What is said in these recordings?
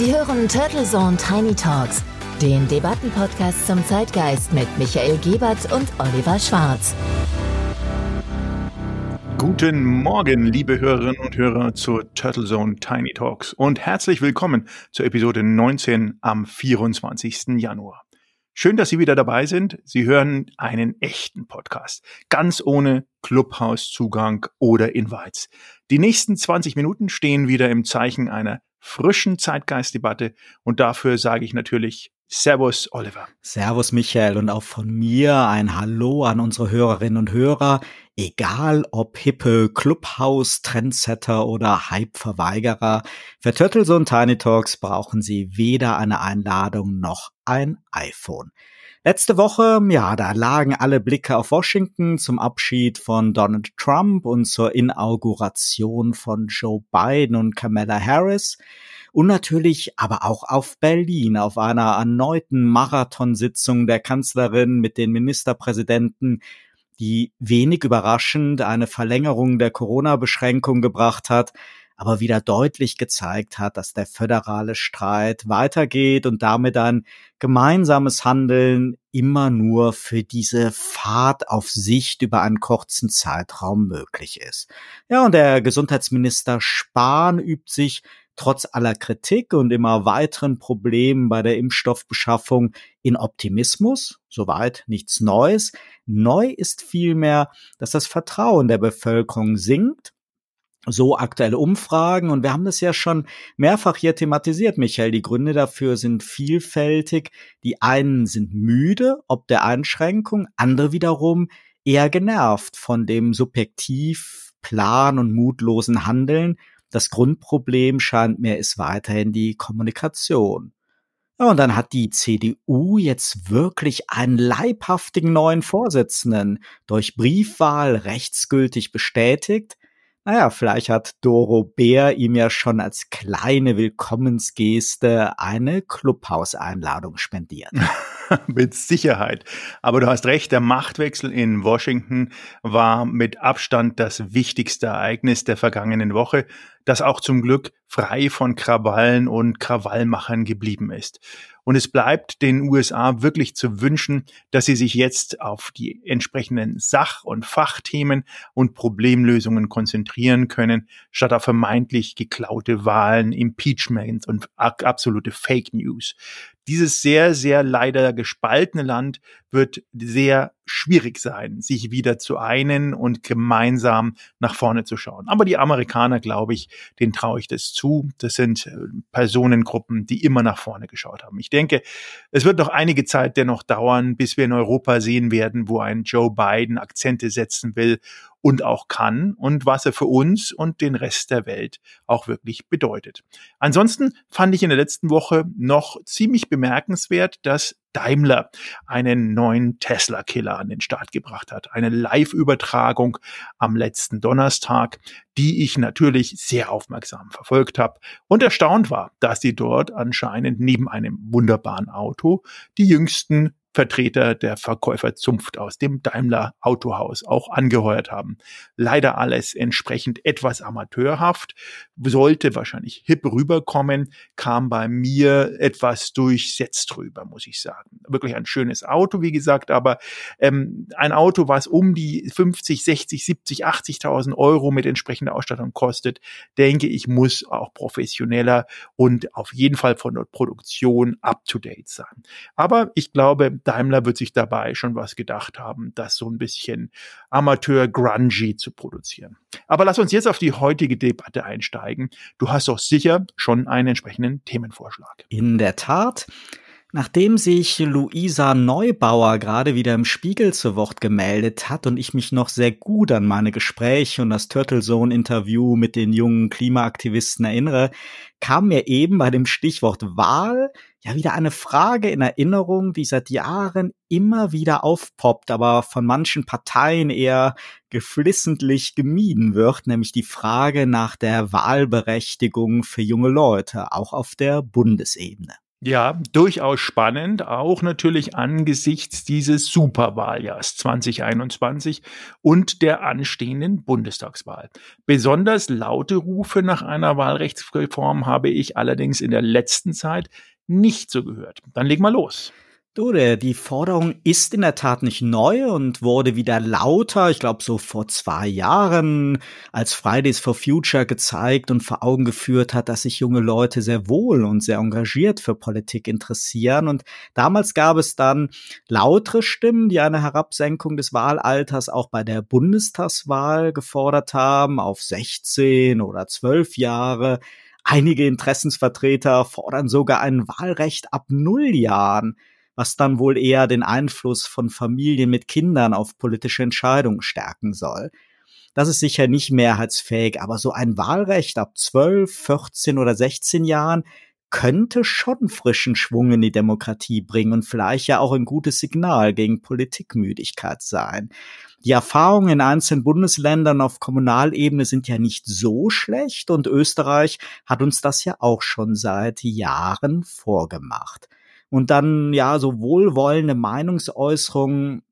Sie hören Turtle Zone Tiny Talks, den Debattenpodcast zum Zeitgeist mit Michael Gebert und Oliver Schwarz. Guten Morgen, liebe Hörerinnen und Hörer zur Turtle Zone Tiny Talks und herzlich willkommen zur Episode 19 am 24. Januar. Schön, dass Sie wieder dabei sind. Sie hören einen echten Podcast, ganz ohne Clubhouse-Zugang oder Invites. Die nächsten 20 Minuten stehen wieder im Zeichen einer frischen Zeitgeistdebatte und dafür sage ich natürlich Servus, Oliver. Servus, Michael, und auch von mir ein Hallo an unsere Hörerinnen und Hörer. Egal ob hippe Clubhouse-Trendsetter oder Hype-Verweigerer, für Turtles und Tiny Talks brauchen sie weder eine Einladung noch ein iPhone. Letzte Woche, ja, da lagen alle Blicke auf Washington zum Abschied von Donald Trump und zur Inauguration von Joe Biden und Kamala Harris. Und natürlich aber auch auf Berlin, auf einer erneuten Marathonsitzung der Kanzlerin mit den Ministerpräsidenten, die wenig überraschend eine Verlängerung der Corona-Beschränkung gebracht hat, aber wieder deutlich gezeigt hat, dass der föderale Streit weitergeht und damit ein gemeinsames Handeln immer nur für diese Fahrt auf Sicht über einen kurzen Zeitraum möglich ist. Ja, und der Gesundheitsminister Spahn übt sich trotz aller Kritik und immer weiteren Problemen bei der Impfstoffbeschaffung in Optimismus, soweit nichts Neues. Neu ist vielmehr, dass das Vertrauen der Bevölkerung sinkt so aktuelle Umfragen. Und wir haben das ja schon mehrfach hier thematisiert, Michael. Die Gründe dafür sind vielfältig. Die einen sind müde, ob der Einschränkung, andere wiederum eher genervt von dem subjektiv plan und mutlosen Handeln das Grundproblem scheint mir ist weiterhin die Kommunikation. Ja, und dann hat die CDU jetzt wirklich einen leibhaftigen neuen Vorsitzenden durch Briefwahl rechtsgültig bestätigt. Naja, vielleicht hat Doro Bär ihm ja schon als kleine Willkommensgeste eine Clubhauseinladung spendiert. mit Sicherheit. Aber du hast recht, der Machtwechsel in Washington war mit Abstand das wichtigste Ereignis der vergangenen Woche, das auch zum Glück frei von Krawallen und Krawallmachern geblieben ist. Und es bleibt den USA wirklich zu wünschen, dass sie sich jetzt auf die entsprechenden Sach- und Fachthemen und Problemlösungen konzentrieren können, statt auf vermeintlich geklaute Wahlen, Impeachment und absolute Fake News dieses sehr, sehr leider gespaltene Land wird sehr schwierig sein, sich wieder zu einen und gemeinsam nach vorne zu schauen. Aber die Amerikaner, glaube ich, denen traue ich das zu. Das sind äh, Personengruppen, die immer nach vorne geschaut haben. Ich denke, es wird noch einige Zeit dennoch dauern, bis wir in Europa sehen werden, wo ein Joe Biden Akzente setzen will und auch kann und was er für uns und den Rest der Welt auch wirklich bedeutet. Ansonsten fand ich in der letzten Woche noch ziemlich bemerkenswert, dass Daimler einen neuen Tesla-Killer an den Start gebracht hat. Eine Live-Übertragung am letzten Donnerstag, die ich natürlich sehr aufmerksam verfolgt habe und erstaunt war, dass sie dort anscheinend neben einem wunderbaren Auto die jüngsten Vertreter der Verkäuferzunft aus dem Daimler Autohaus auch angeheuert haben. Leider alles entsprechend etwas amateurhaft, sollte wahrscheinlich hip rüberkommen, kam bei mir etwas durchsetzt rüber, muss ich sagen. Wirklich ein schönes Auto, wie gesagt, aber ähm, ein Auto, was um die 50, 60, 70, 80.000 Euro mit entsprechender Ausstattung kostet, denke ich, muss auch professioneller und auf jeden Fall von der Produktion up to date sein. Aber ich glaube, Daimler wird sich dabei schon was gedacht haben, das so ein bisschen Amateur-Grungy zu produzieren. Aber lass uns jetzt auf die heutige Debatte einsteigen. Du hast doch sicher schon einen entsprechenden Themenvorschlag. In der Tat. Nachdem sich Luisa Neubauer gerade wieder im Spiegel zu Wort gemeldet hat und ich mich noch sehr gut an meine Gespräche und das Turtle Zone Interview mit den jungen Klimaaktivisten erinnere, kam mir eben bei dem Stichwort Wahl ja wieder eine Frage in Erinnerung, die seit Jahren immer wieder aufpoppt, aber von manchen Parteien eher geflissentlich gemieden wird, nämlich die Frage nach der Wahlberechtigung für junge Leute, auch auf der Bundesebene. Ja, durchaus spannend, auch natürlich angesichts dieses Superwahljahrs 2021 und der anstehenden Bundestagswahl. Besonders laute Rufe nach einer Wahlrechtsreform habe ich allerdings in der letzten Zeit nicht so gehört. Dann leg mal los. Du, der, die Forderung ist in der Tat nicht neu und wurde wieder lauter, ich glaube so vor zwei Jahren, als Fridays for Future gezeigt und vor Augen geführt hat, dass sich junge Leute sehr wohl und sehr engagiert für Politik interessieren. Und damals gab es dann lautere Stimmen, die eine Herabsenkung des Wahlalters auch bei der Bundestagswahl gefordert haben, auf 16 oder 12 Jahre. Einige Interessensvertreter fordern sogar ein Wahlrecht ab null Jahren was dann wohl eher den Einfluss von Familien mit Kindern auf politische Entscheidungen stärken soll. Das ist sicher nicht mehrheitsfähig, aber so ein Wahlrecht ab 12, 14 oder 16 Jahren könnte schon frischen Schwung in die Demokratie bringen und vielleicht ja auch ein gutes Signal gegen Politikmüdigkeit sein. Die Erfahrungen in einzelnen Bundesländern auf Kommunalebene sind ja nicht so schlecht und Österreich hat uns das ja auch schon seit Jahren vorgemacht und dann ja so wohlwollende Meinungsäußerungen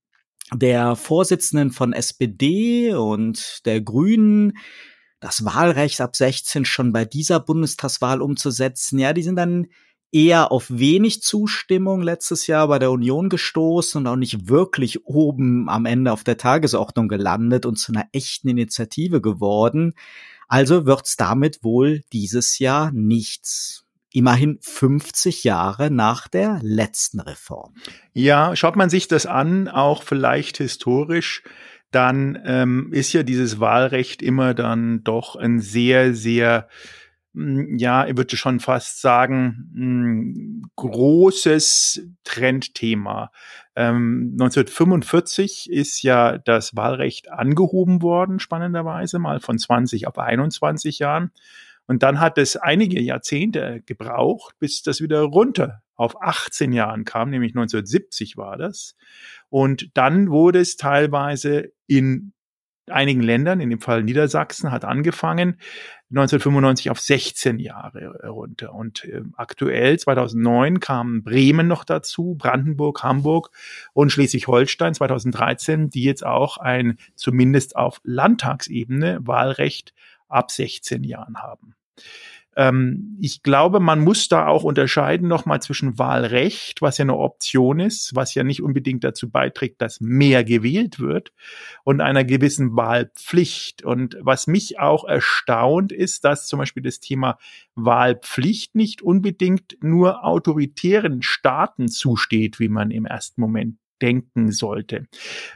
der Vorsitzenden von SPD und der Grünen, das Wahlrecht ab 16 schon bei dieser Bundestagswahl umzusetzen, ja, die sind dann eher auf wenig Zustimmung letztes Jahr bei der Union gestoßen und auch nicht wirklich oben am Ende auf der Tagesordnung gelandet und zu einer echten Initiative geworden. Also wird's damit wohl dieses Jahr nichts immerhin 50 Jahre nach der letzten Reform. Ja, schaut man sich das an, auch vielleicht historisch, dann ähm, ist ja dieses Wahlrecht immer dann doch ein sehr, sehr hm, ja, ich würde schon fast sagen, hm, großes Trendthema. 1945 ähm, ist ja das Wahlrecht angehoben worden, spannenderweise mal von 20 auf 21 Jahren. Und dann hat es einige Jahrzehnte gebraucht, bis das wieder runter auf 18 Jahren kam, nämlich 1970 war das. Und dann wurde es teilweise in einigen Ländern, in dem Fall Niedersachsen, hat angefangen, 1995 auf 16 Jahre runter. Und äh, aktuell, 2009, kamen Bremen noch dazu, Brandenburg, Hamburg und Schleswig-Holstein 2013, die jetzt auch ein zumindest auf Landtagsebene Wahlrecht ab 16 Jahren haben. Ähm, ich glaube, man muss da auch unterscheiden nochmal zwischen Wahlrecht, was ja eine Option ist, was ja nicht unbedingt dazu beiträgt, dass mehr gewählt wird, und einer gewissen Wahlpflicht. Und was mich auch erstaunt ist, dass zum Beispiel das Thema Wahlpflicht nicht unbedingt nur autoritären Staaten zusteht, wie man im ersten Moment denken sollte.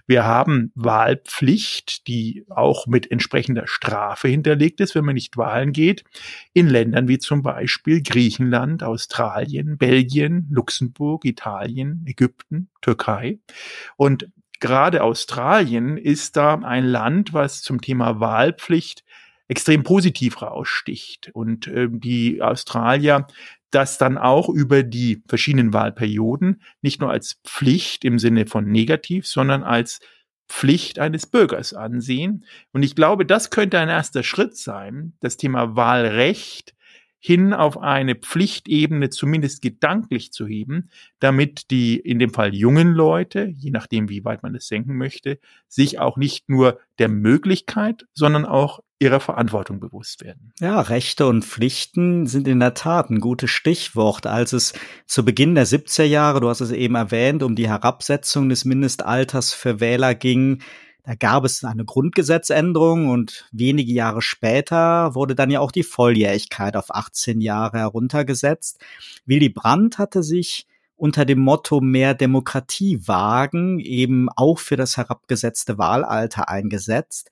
Wir haben Wahlpflicht, die auch mit entsprechender Strafe hinterlegt ist, wenn man nicht wahlen geht, in Ländern wie zum Beispiel Griechenland, Australien, Belgien, Luxemburg, Italien, Ägypten, Türkei. Und gerade Australien ist da ein Land, was zum Thema Wahlpflicht extrem positiv raussticht. Und äh, die Australier das dann auch über die verschiedenen Wahlperioden nicht nur als Pflicht im Sinne von negativ, sondern als Pflicht eines Bürgers ansehen. Und ich glaube, das könnte ein erster Schritt sein, das Thema Wahlrecht hin auf eine Pflichtebene zumindest gedanklich zu heben, damit die in dem Fall jungen Leute, je nachdem wie weit man es senken möchte, sich auch nicht nur der Möglichkeit, sondern auch ihrer Verantwortung bewusst werden. Ja, Rechte und Pflichten sind in der Tat ein gutes Stichwort. Als es zu Beginn der 70er Jahre, du hast es eben erwähnt, um die Herabsetzung des Mindestalters für Wähler ging, da gab es eine Grundgesetzänderung und wenige Jahre später wurde dann ja auch die Volljährigkeit auf 18 Jahre heruntergesetzt. Willy Brandt hatte sich unter dem Motto mehr Demokratie wagen eben auch für das herabgesetzte Wahlalter eingesetzt.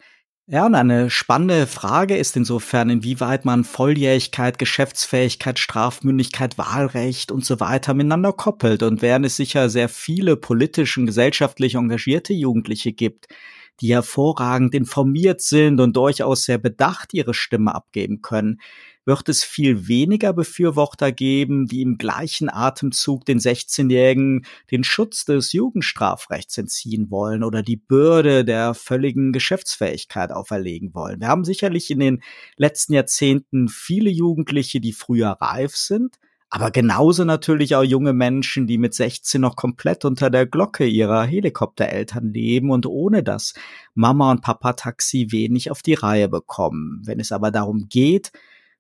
Ja, und eine spannende Frage ist insofern, inwieweit man Volljährigkeit, Geschäftsfähigkeit, Strafmündigkeit, Wahlrecht und so weiter miteinander koppelt. Und während es sicher sehr viele politisch und gesellschaftlich engagierte Jugendliche gibt, die hervorragend informiert sind und durchaus sehr bedacht ihre Stimme abgeben können, wird es viel weniger Befürworter geben, die im gleichen Atemzug den 16-Jährigen den Schutz des Jugendstrafrechts entziehen wollen oder die Bürde der völligen Geschäftsfähigkeit auferlegen wollen. Wir haben sicherlich in den letzten Jahrzehnten viele Jugendliche, die früher reif sind, aber genauso natürlich auch junge Menschen, die mit 16 noch komplett unter der Glocke ihrer Helikoptereltern leben und ohne das Mama und Papa Taxi wenig auf die Reihe bekommen. Wenn es aber darum geht,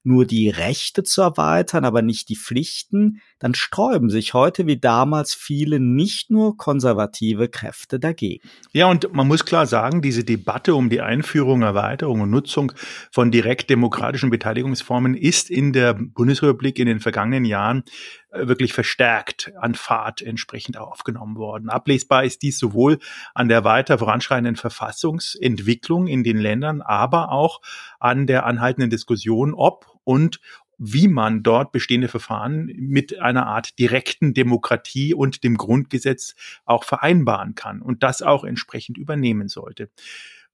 nur die Rechte zu erweitern, aber nicht die Pflichten, dann sträuben sich heute wie damals viele nicht nur konservative Kräfte dagegen. Ja, und man muss klar sagen, diese Debatte um die Einführung, Erweiterung und Nutzung von direkt demokratischen Beteiligungsformen ist in der Bundesrepublik in den vergangenen Jahren äh, wirklich verstärkt an Fahrt entsprechend aufgenommen worden. Ablesbar ist dies sowohl an der weiter voranschreitenden Verfassungsentwicklung in den Ländern, aber auch an der anhaltenden Diskussion, ob und wie man dort bestehende Verfahren mit einer Art direkten Demokratie und dem Grundgesetz auch vereinbaren kann und das auch entsprechend übernehmen sollte.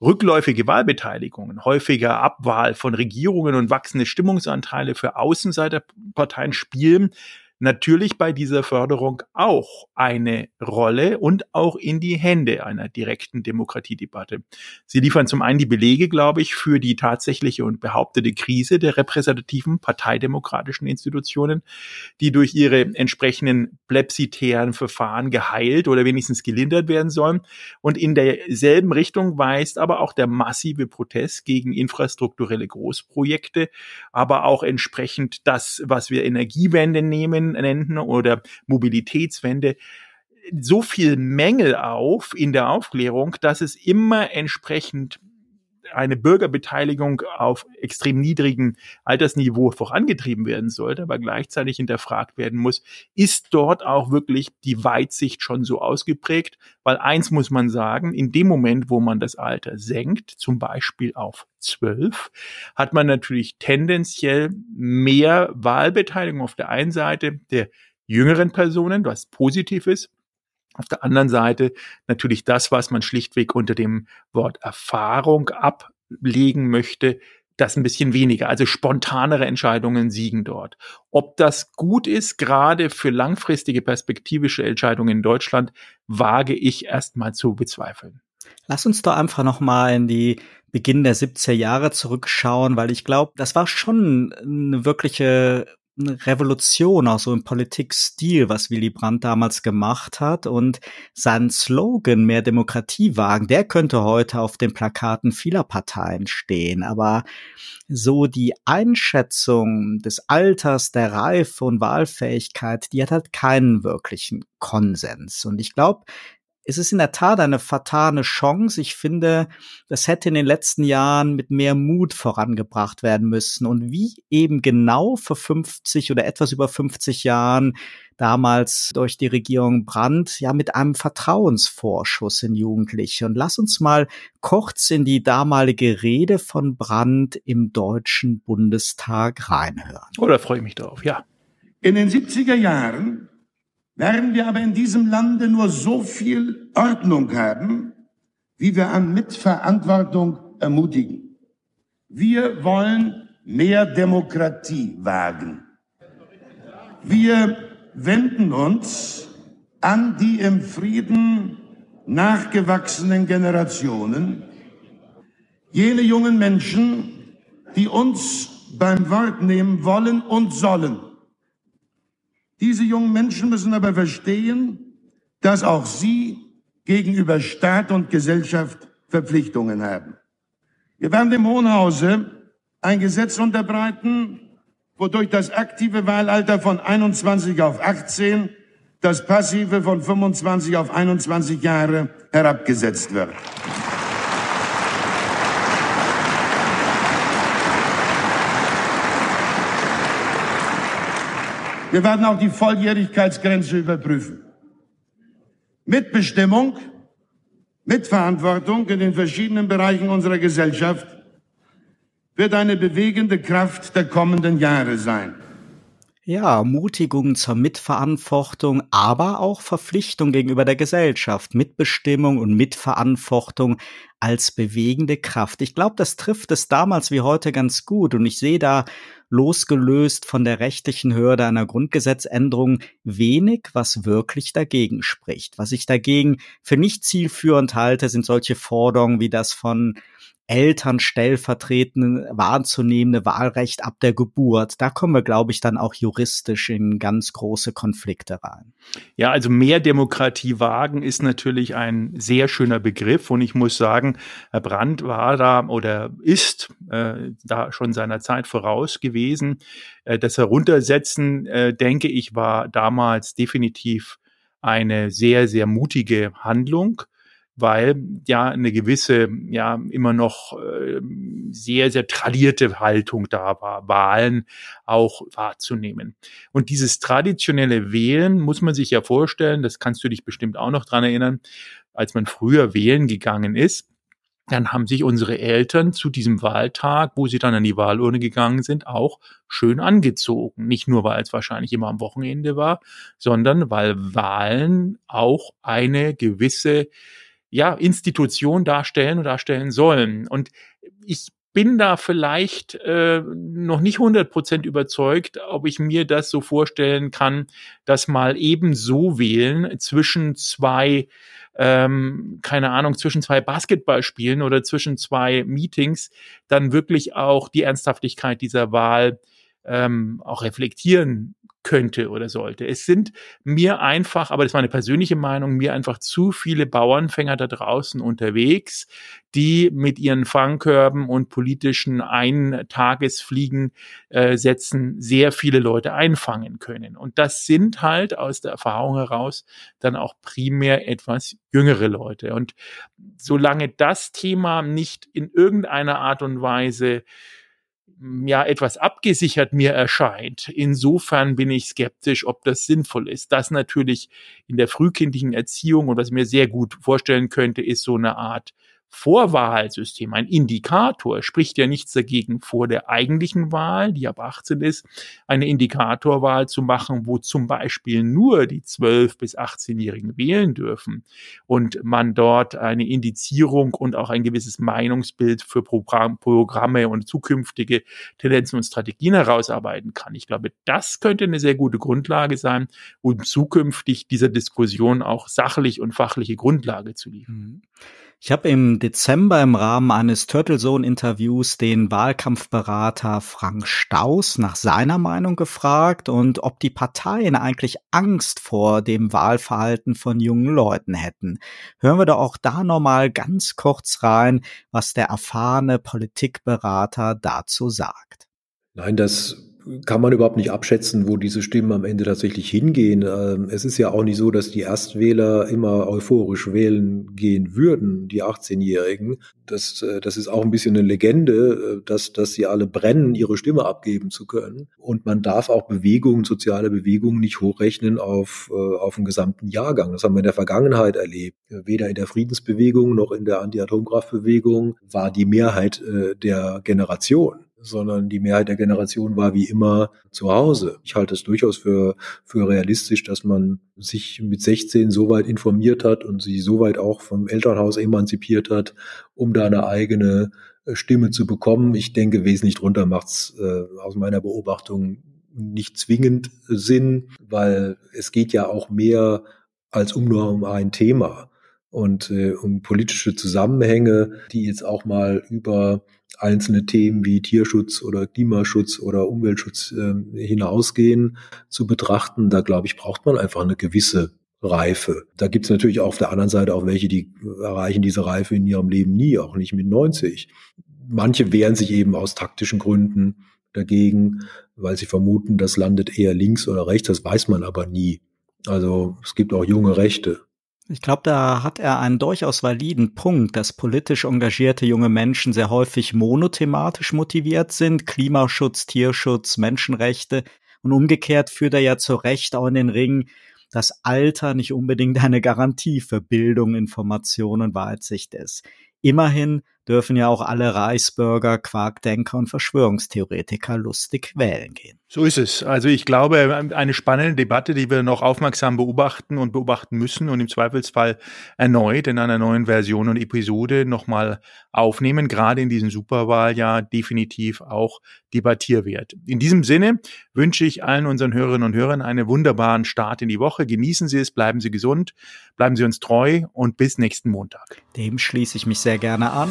Rückläufige Wahlbeteiligungen, häufiger Abwahl von Regierungen und wachsende Stimmungsanteile für Außenseiterparteien spielen natürlich bei dieser Förderung auch eine Rolle und auch in die Hände einer direkten Demokratiedebatte. Sie liefern zum einen die Belege, glaube ich, für die tatsächliche und behauptete Krise der repräsentativen parteidemokratischen Institutionen, die durch ihre entsprechenden plebiszitären Verfahren geheilt oder wenigstens gelindert werden sollen. Und in derselben Richtung weist aber auch der massive Protest gegen infrastrukturelle Großprojekte, aber auch entsprechend das, was wir Energiewende nehmen, nennen oder Mobilitätswende so viel Mängel auf in der Aufklärung, dass es immer entsprechend eine Bürgerbeteiligung auf extrem niedrigem Altersniveau vorangetrieben werden sollte, aber gleichzeitig hinterfragt werden muss, ist dort auch wirklich die Weitsicht schon so ausgeprägt? Weil eins muss man sagen, in dem Moment, wo man das Alter senkt, zum Beispiel auf zwölf, hat man natürlich tendenziell mehr Wahlbeteiligung auf der einen Seite der jüngeren Personen, was positiv ist, auf der anderen Seite natürlich das, was man schlichtweg unter dem Wort Erfahrung ablegen möchte, das ein bisschen weniger. Also spontanere Entscheidungen siegen dort. Ob das gut ist, gerade für langfristige perspektivische Entscheidungen in Deutschland, wage ich erstmal zu bezweifeln. Lass uns doch einfach noch mal in die Beginn der 70er Jahre zurückschauen, weil ich glaube, das war schon eine wirkliche eine Revolution auch so im Politikstil, was Willy Brandt damals gemacht hat und sein Slogan mehr Demokratie wagen, der könnte heute auf den Plakaten vieler Parteien stehen, aber so die Einschätzung des Alters, der Reife und Wahlfähigkeit, die hat halt keinen wirklichen Konsens. Und ich glaube, es ist in der Tat eine fatale Chance. Ich finde, das hätte in den letzten Jahren mit mehr Mut vorangebracht werden müssen. Und wie eben genau vor 50 oder etwas über 50 Jahren damals durch die Regierung Brandt, ja mit einem Vertrauensvorschuss in Jugendliche. Und lass uns mal kurz in die damalige Rede von Brandt im Deutschen Bundestag reinhören. Oh, da freue ich mich drauf, ja. In den 70er Jahren werden wir aber in diesem Lande nur so viel Ordnung haben, wie wir an Mitverantwortung ermutigen. Wir wollen mehr Demokratie wagen. Wir wenden uns an die im Frieden nachgewachsenen Generationen, jene jungen Menschen, die uns beim Wort nehmen wollen und sollen. Diese jungen Menschen müssen aber verstehen, dass auch sie gegenüber Staat und Gesellschaft Verpflichtungen haben. Wir werden dem Hohen Hause ein Gesetz unterbreiten, wodurch das aktive Wahlalter von 21 auf 18, das passive von 25 auf 21 Jahre herabgesetzt wird. Wir werden auch die Volljährigkeitsgrenze überprüfen. Mitbestimmung, Mitverantwortung in den verschiedenen Bereichen unserer Gesellschaft wird eine bewegende Kraft der kommenden Jahre sein. Ja, Mutigung zur Mitverantwortung, aber auch Verpflichtung gegenüber der Gesellschaft, Mitbestimmung und Mitverantwortung als bewegende Kraft. Ich glaube, das trifft es damals wie heute ganz gut und ich sehe da losgelöst von der rechtlichen Hürde einer Grundgesetzänderung wenig, was wirklich dagegen spricht. Was ich dagegen für nicht zielführend halte, sind solche Forderungen wie das von Eltern stellvertretend wahrzunehmende Wahlrecht ab der Geburt. Da kommen wir, glaube ich, dann auch juristisch in ganz große Konflikte rein. Ja, also mehr Demokratie wagen ist natürlich ein sehr schöner Begriff und ich muss sagen, Herr Brandt war da oder ist äh, da schon seiner Zeit voraus gewesen. Äh, das Heruntersetzen, äh, denke ich, war damals definitiv eine sehr, sehr mutige Handlung weil ja eine gewisse, ja immer noch äh, sehr, sehr tradierte Haltung da war, Wahlen auch wahrzunehmen. Und dieses traditionelle Wählen muss man sich ja vorstellen, das kannst du dich bestimmt auch noch dran erinnern, als man früher wählen gegangen ist, dann haben sich unsere Eltern zu diesem Wahltag, wo sie dann an die Wahlurne gegangen sind, auch schön angezogen. Nicht nur, weil es wahrscheinlich immer am Wochenende war, sondern weil Wahlen auch eine gewisse ja, Institution darstellen und darstellen sollen. Und ich bin da vielleicht äh, noch nicht 100 Prozent überzeugt, ob ich mir das so vorstellen kann, dass mal eben so wählen zwischen zwei, ähm, keine Ahnung, zwischen zwei Basketballspielen oder zwischen zwei Meetings dann wirklich auch die Ernsthaftigkeit dieser Wahl ähm, auch reflektieren könnte oder sollte. Es sind mir einfach, aber das war eine persönliche Meinung, mir einfach zu viele Bauernfänger da draußen unterwegs, die mit ihren Fangkörben und politischen Eintagesfliegen äh, setzen sehr viele Leute einfangen können. Und das sind halt aus der Erfahrung heraus dann auch primär etwas jüngere Leute. Und solange das Thema nicht in irgendeiner Art und Weise ja etwas abgesichert mir erscheint. Insofern bin ich skeptisch, ob das sinnvoll ist. Das natürlich in der frühkindlichen Erziehung und was ich mir sehr gut vorstellen könnte, ist so eine Art Vorwahlsystem, ein Indikator, spricht ja nichts dagegen, vor der eigentlichen Wahl, die ab 18 ist, eine Indikatorwahl zu machen, wo zum Beispiel nur die 12- bis 18-Jährigen wählen dürfen und man dort eine Indizierung und auch ein gewisses Meinungsbild für Programm, Programme und zukünftige Tendenzen und Strategien herausarbeiten kann. Ich glaube, das könnte eine sehr gute Grundlage sein, um zukünftig dieser Diskussion auch sachlich und fachliche Grundlage zu liefern. Mhm. Ich habe im Dezember im Rahmen eines Turtle Zone Interviews den Wahlkampfberater Frank Staus nach seiner Meinung gefragt und ob die Parteien eigentlich Angst vor dem Wahlverhalten von jungen Leuten hätten. Hören wir doch auch da nochmal ganz kurz rein, was der erfahrene Politikberater dazu sagt. Nein, das kann man überhaupt nicht abschätzen, wo diese Stimmen am Ende tatsächlich hingehen. Ähm, es ist ja auch nicht so, dass die Erstwähler immer euphorisch wählen gehen würden, die 18-Jährigen. Das, äh, das ist auch ein bisschen eine Legende, äh, dass, dass sie alle brennen, ihre Stimme abgeben zu können. Und man darf auch Bewegungen, soziale Bewegungen nicht hochrechnen auf, äh, auf den gesamten Jahrgang. Das haben wir in der Vergangenheit erlebt. Weder in der Friedensbewegung noch in der Anti-Atomkraftbewegung war die Mehrheit der Generation sondern die Mehrheit der Generation war wie immer zu Hause. Ich halte es durchaus für, für realistisch, dass man sich mit 16 so weit informiert hat und sich so weit auch vom Elternhaus emanzipiert hat, um da eine eigene äh, Stimme zu bekommen. Ich denke, wesentlich drunter macht es äh, aus meiner Beobachtung nicht zwingend Sinn, weil es geht ja auch mehr als um nur um ein Thema und äh, um politische Zusammenhänge, die jetzt auch mal über einzelne Themen wie Tierschutz oder Klimaschutz oder Umweltschutz äh, hinausgehen, zu betrachten. Da glaube ich, braucht man einfach eine gewisse Reife. Da gibt es natürlich auch auf der anderen Seite auch welche, die erreichen diese Reife in ihrem Leben nie, auch nicht mit 90. Manche wehren sich eben aus taktischen Gründen dagegen, weil sie vermuten, das landet eher links oder rechts, das weiß man aber nie. Also es gibt auch junge Rechte. Ich glaube, da hat er einen durchaus validen Punkt, dass politisch engagierte junge Menschen sehr häufig monothematisch motiviert sind. Klimaschutz, Tierschutz, Menschenrechte. Und umgekehrt führt er ja zu Recht auch in den Ring, dass Alter nicht unbedingt eine Garantie für Bildung, Information und Weitsicht ist. Immerhin dürfen ja auch alle Reichsbürger, Quarkdenker und Verschwörungstheoretiker lustig wählen gehen. So ist es. Also ich glaube, eine spannende Debatte, die wir noch aufmerksam beobachten und beobachten müssen und im Zweifelsfall erneut in einer neuen Version und Episode nochmal aufnehmen, gerade in diesem Superwahljahr definitiv auch debattierwert. In diesem Sinne wünsche ich allen unseren Hörerinnen und Hörern einen wunderbaren Start in die Woche. Genießen Sie es, bleiben Sie gesund, bleiben Sie uns treu und bis nächsten Montag. Dem schließe ich mich sehr gerne an.